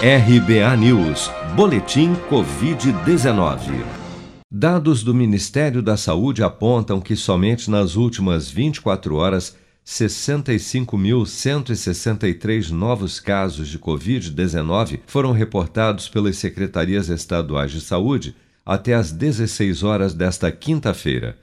RBA News, Boletim Covid-19. Dados do Ministério da Saúde apontam que somente nas últimas 24 horas, 65.163 novos casos de Covid-19 foram reportados pelas secretarias estaduais de saúde até às 16 horas desta quinta-feira.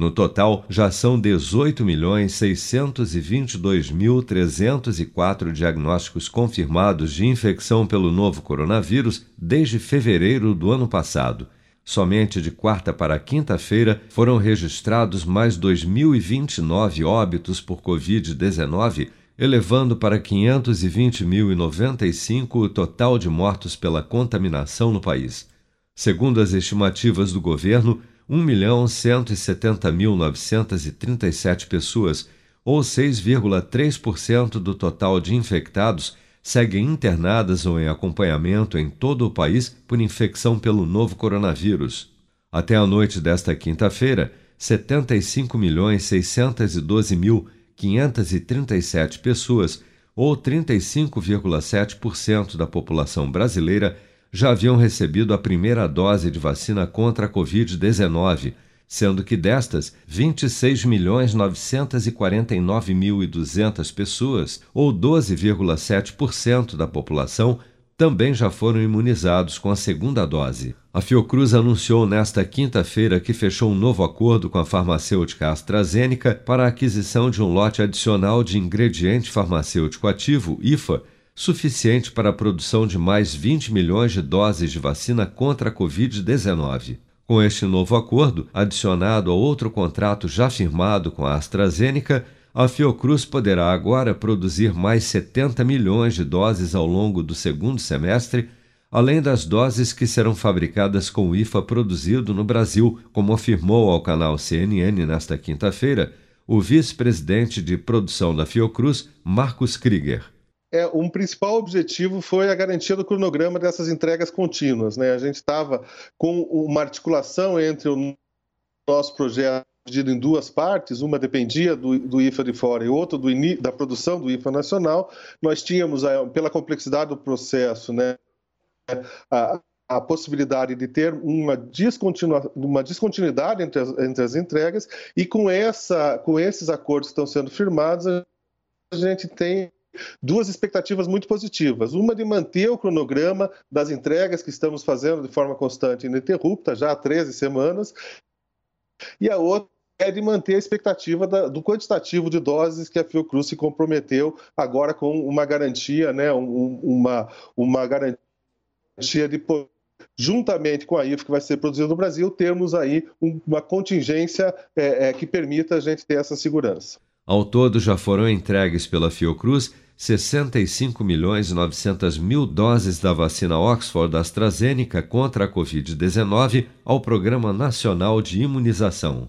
No total, já são 18.622.304 diagnósticos confirmados de infecção pelo novo coronavírus desde fevereiro do ano passado. Somente de quarta para quinta-feira foram registrados mais 2.029 óbitos por Covid-19, elevando para 520.095 o total de mortos pela contaminação no país. Segundo as estimativas do governo, 1.170.937 pessoas, ou 6,3% do total de infectados, seguem internadas ou em acompanhamento em todo o país por infecção pelo novo coronavírus. Até a noite desta quinta-feira, 75.612.537 pessoas, ou 35,7% da população brasileira, já haviam recebido a primeira dose de vacina contra a Covid-19, sendo que destas, 26.949.200 pessoas, ou 12,7% da população, também já foram imunizados com a segunda dose. A Fiocruz anunciou nesta quinta-feira que fechou um novo acordo com a farmacêutica AstraZeneca para a aquisição de um lote adicional de ingrediente farmacêutico ativo, IFA, suficiente para a produção de mais 20 milhões de doses de vacina contra a Covid-19. Com este novo acordo, adicionado a outro contrato já firmado com a AstraZeneca, a Fiocruz poderá agora produzir mais 70 milhões de doses ao longo do segundo semestre, além das doses que serão fabricadas com o IFA produzido no Brasil, como afirmou ao canal CNN nesta quinta-feira o vice-presidente de produção da Fiocruz, Marcos Krieger é, um principal objetivo foi a garantia do cronograma dessas entregas contínuas. Né? A gente estava com uma articulação entre o nosso projeto dividido em duas partes, uma dependia do, do IFA de fora e outra do, da produção do IFA nacional. Nós tínhamos, pela complexidade do processo, né, a, a possibilidade de ter uma, descontinua, uma descontinuidade entre as, entre as entregas e com, essa, com esses acordos que estão sendo firmados, a gente tem duas expectativas muito positivas. Uma de manter o cronograma das entregas que estamos fazendo de forma constante e ininterrupta, já há 13 semanas, e a outra é de manter a expectativa da, do quantitativo de doses que a Fiocruz se comprometeu agora com uma garantia, né, um, uma, uma garantia de juntamente com a IF que vai ser produzida no Brasil, termos aí uma contingência é, é, que permita a gente ter essa segurança. Ao todo, já foram entregues pela Fiocruz 65 milhões 900 mil doses da vacina Oxford AstraZeneca contra a Covid-19 ao Programa Nacional de Imunização.